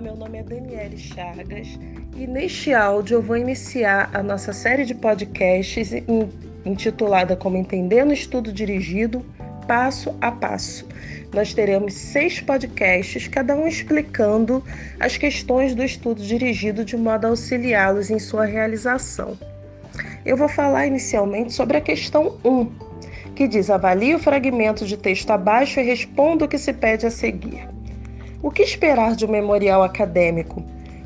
nome é Daniele Chagas e neste áudio eu vou iniciar a nossa série de podcasts intitulada como Entendendo Estudo Dirigido, Passo a Passo. Nós teremos seis podcasts, cada um explicando as questões do estudo dirigido de modo a auxiliá-los em sua realização. Eu vou falar inicialmente sobre a questão 1, que diz: avalie o fragmento de texto abaixo e responda o que se pede a seguir. O que esperar de um memorial acadêmico?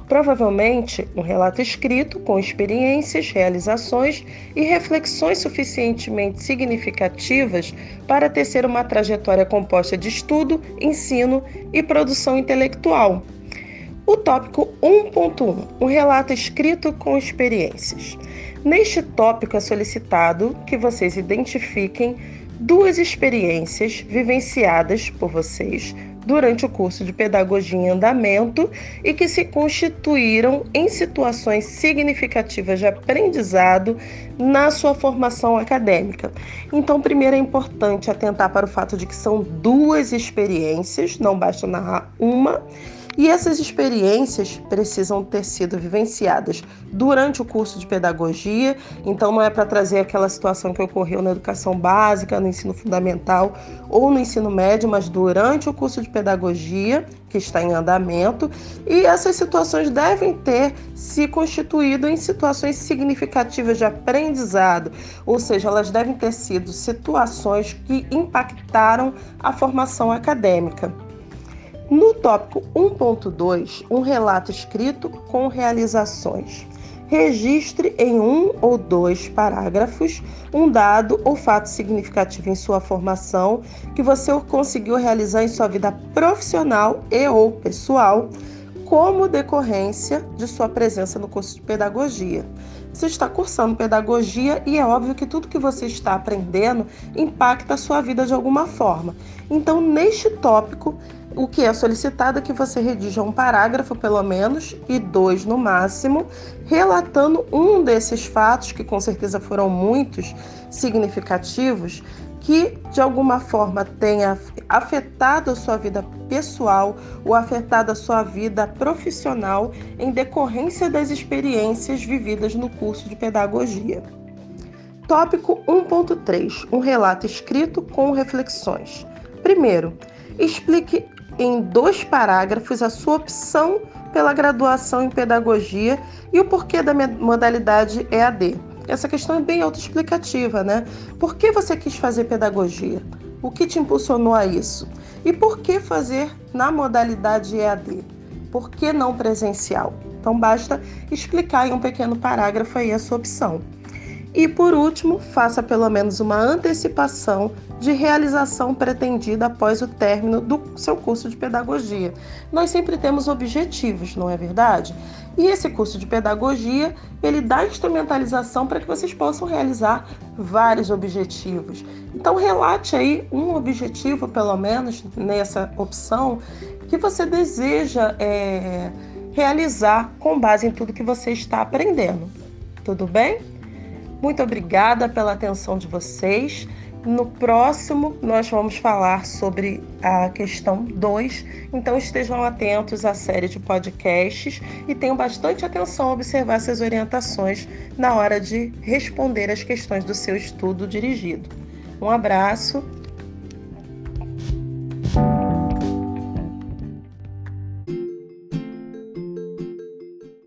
Provavelmente um relato escrito com experiências, realizações e reflexões suficientemente significativas para tecer uma trajetória composta de estudo, ensino e produção intelectual. O tópico 1.1, um relato escrito com experiências. Neste tópico é solicitado que vocês identifiquem duas experiências vivenciadas por vocês durante o curso de Pedagogia em Andamento e que se constituíram em situações significativas de aprendizado na sua formação acadêmica. Então, primeiro é importante atentar para o fato de que são duas experiências, não basta narrar uma e essas experiências precisam ter sido vivenciadas durante o curso de pedagogia, então não é para trazer aquela situação que ocorreu na educação básica, no ensino fundamental ou no ensino médio, mas durante o curso de pedagogia, que está em andamento, e essas situações devem ter se constituído em situações significativas de aprendizado, ou seja, elas devem ter sido situações que impactaram a formação acadêmica. No tópico 1.2, um relato escrito com realizações. Registre em um ou dois parágrafos um dado ou fato significativo em sua formação que você conseguiu realizar em sua vida profissional e ou pessoal como decorrência de sua presença no curso de pedagogia. Você está cursando pedagogia e é óbvio que tudo que você está aprendendo impacta a sua vida de alguma forma. Então, neste tópico, o que é solicitado é que você redija um parágrafo, pelo menos, e dois no máximo, relatando um desses fatos, que com certeza foram muitos significativos, que de alguma forma tenha afetado a sua vida pessoal ou afetado a sua vida profissional em decorrência das experiências vividas no curso de pedagogia. Tópico 1.3 Um relato escrito com reflexões. Primeiro, explique em dois parágrafos a sua opção pela graduação em pedagogia e o porquê da modalidade EAD. Essa questão é bem autoexplicativa, né? Por que você quis fazer pedagogia? O que te impulsionou a isso? E por que fazer na modalidade EAD? Por que não presencial? Então basta explicar em um pequeno parágrafo aí a sua opção. E por último, faça pelo menos uma antecipação de realização pretendida após o término do seu curso de pedagogia. Nós sempre temos objetivos, não é verdade? E esse curso de pedagogia, ele dá instrumentalização para que vocês possam realizar vários objetivos. Então relate aí um objetivo, pelo menos nessa opção, que você deseja é, realizar com base em tudo que você está aprendendo. Tudo bem? Muito obrigada pela atenção de vocês. No próximo, nós vamos falar sobre a questão 2, então estejam atentos à série de podcasts e tenham bastante atenção a observar essas orientações na hora de responder as questões do seu estudo dirigido. Um abraço